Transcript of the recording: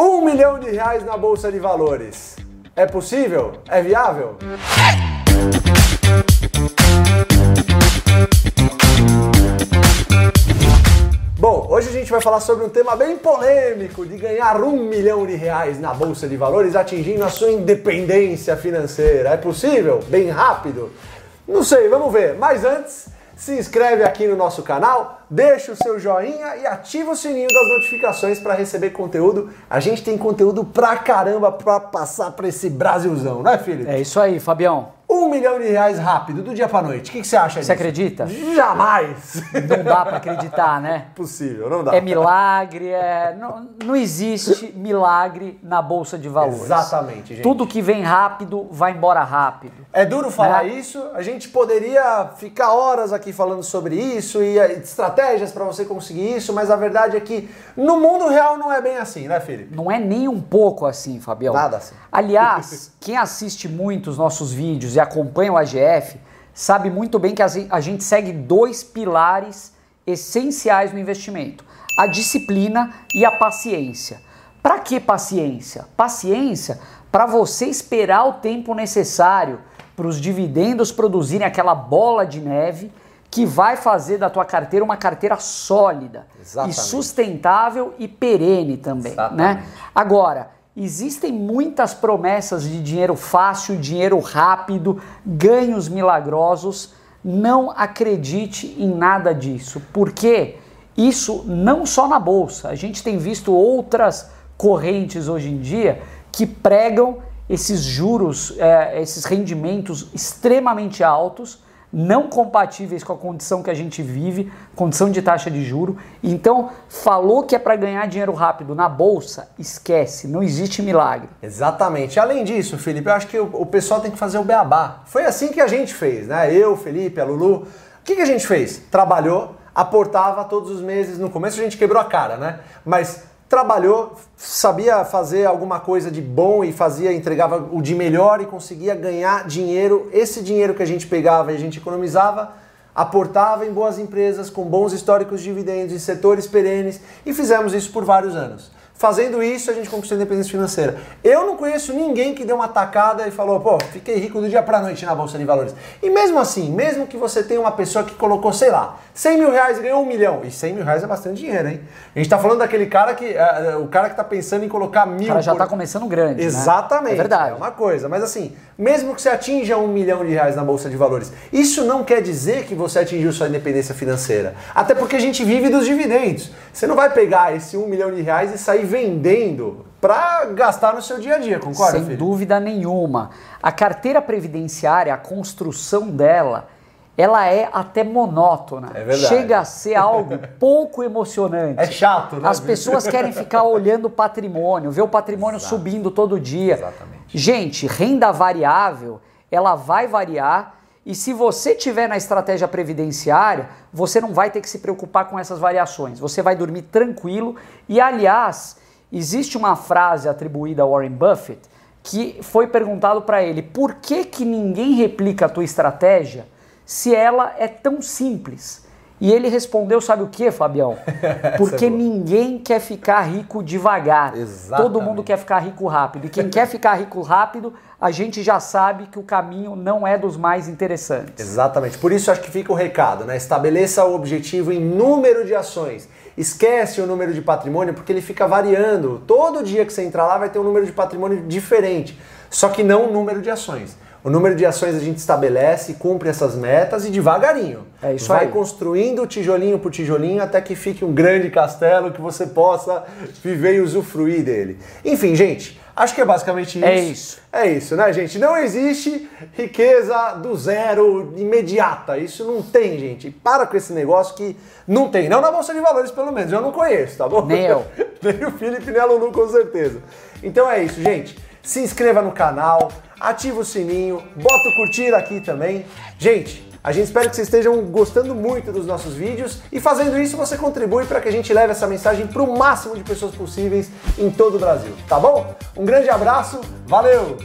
Um milhão de reais na Bolsa de Valores. É possível? É viável? Bom, hoje a gente vai falar sobre um tema bem polêmico de ganhar um milhão de reais na Bolsa de Valores atingindo a sua independência financeira. É possível? Bem rápido? Não sei, vamos ver. Mas antes, se inscreve aqui no nosso canal, deixa o seu joinha e ativa o sininho das notificações para receber conteúdo. A gente tem conteúdo pra caramba pra passar pra esse Brasilzão, não é, Felipe? É isso aí, Fabião. Um milhão de reais rápido, do dia pra noite. O que, que você acha Você disso? acredita? Jamais! Não dá pra acreditar, né? Possível, não dá. É milagre, é... Não, não existe milagre na Bolsa de Valores. Exatamente, gente. Tudo que vem rápido vai embora rápido. É duro falar Né? isso, a gente poderia ficar horas aqui falando sobre isso e eh, estratégias para você conseguir isso, mas a verdade é que no mundo real não é bem assim, né, Felipe? Não é nem um pouco assim, Fabião. Nada assim. Aliás, quem assiste muito os nossos vídeos e acompanha o AGF sabe muito bem que a gen- a gente segue dois pilares essenciais no investimento: a disciplina e a paciência. Para que paciência? Paciência para você esperar o tempo necessário para os dividendos produzirem aquela bola de neve que vai fazer da tua carteira uma carteira sólida Exatamente. e sustentável e perene também, né? Agora, existem muitas promessas de dinheiro fácil, dinheiro rápido, ganhos milagrosos. Não acredite em nada disso, porque isso não só na bolsa. A gente tem visto outras correntes hoje em dia que pregam esses juros, eh, esses rendimentos extremamente altos não compatíveis com a condição que a gente vive, condição de taxa de juro. Então, falou que é para ganhar dinheiro rápido na bolsa, esquece, não existe milagre. Exatamente. Além disso, Felipe, eu acho que o, pessoal tem que fazer o beabá. Foi assim que a gente fez, né? Eu, Felipe, a Lulu. O que, que a gente fez? Trabalhou, aportava todos os meses. No começo a gente quebrou a cara, né? Mas trabalhou, sabia fazer alguma coisa de bom e fazia, entregava o de melhor e conseguia ganhar dinheiro. Esse dinheiro que a gente pegava e a gente economizava, aportava em boas empresas com bons históricos de dividendos em setores perenes e fizemos isso por vários anos. Fazendo isso, a gente conquistou a independência financeira. Eu não conheço ninguém que deu uma tacada e falou, pô, fiquei rico do dia pra noite na Bolsa de Valores. E mesmo assim, mesmo que você tenha uma pessoa que colocou, sei lá, 100 mil reais e ganhou um milhão. E 100 mil reais é bastante dinheiro, hein? A gente tá falando daquele cara que, eh, o cara que tá pensando em colocar mil O cara já por- tá começando grande, né? Exatamente. É verdade. É uma coisa. Mas assim, mesmo que você atinja um milhão de reais na Bolsa de Valores, isso não quer dizer que você atingiu sua independência financeira. Até porque a gente vive dos dividendos. Você não vai pegar esse um milhão de reais e sair vendendo para gastar no seu dia a dia, concorda, Sem filho? dúvida nenhuma. A carteira previdenciária, a construção dela, ela é até monótona. É verdade. Chega a ser algo pouco emocionante. É chato, né? As pessoas querem ficar olhando o patrimônio, ver o patrimônio subindo todo dia. Exatamente. Gente, renda variável, ela vai variar e se você tiver na estratégia previdenciária, você não vai ter que se preocupar com essas variações. Você vai dormir tranquilo e aliás, existe uma frase atribuída a Warren Buffett que foi perguntado para ele: "Por que que ninguém replica a tua estratégia se ela é tão simples?" E ele respondeu, sabe o que, Fabião? Porque é ninguém quer ficar rico devagar. Exatamente. Todo mundo quer ficar rico rápido. E quem quer ficar rico rápido, a gente já sabe que o caminho não é dos mais interessantes. Exatamente. Por isso acho que fica o recado, né? Estabeleça o objetivo em número de ações. Esquece o número de patrimônio porque ele fica variando. Todo dia que você entrar lá vai ter um número de patrimônio diferente, só que não o número de ações. O número de ações a gente estabelece, cumpre essas metas e devagarinho. É isso vai aí. construindo tijolinho por tijolinho até que fique um grande castelo que você possa viver e usufruir dele. Enfim, gente, acho que é basicamente isso. É isso. É isso, né, gente? Não existe riqueza do zero imediata. Isso não tem, gente. Para com esse negócio que não tem. Não na Bolsa de Valores, pelo menos. Eu não conheço, tá bom? Nem eu. nem o Felipe, nem a Lulu, com certeza. Então é isso, gente. Se inscreva no canal, ativa o sininho, bota o curtir aqui também. Gente, a gente espera que vocês estejam gostando muito dos nossos vídeos e fazendo isso você contribui para que a gente leve essa mensagem para o máximo de pessoas possíveis em todo o Brasil, tá bom? Um grande abraço, valeu!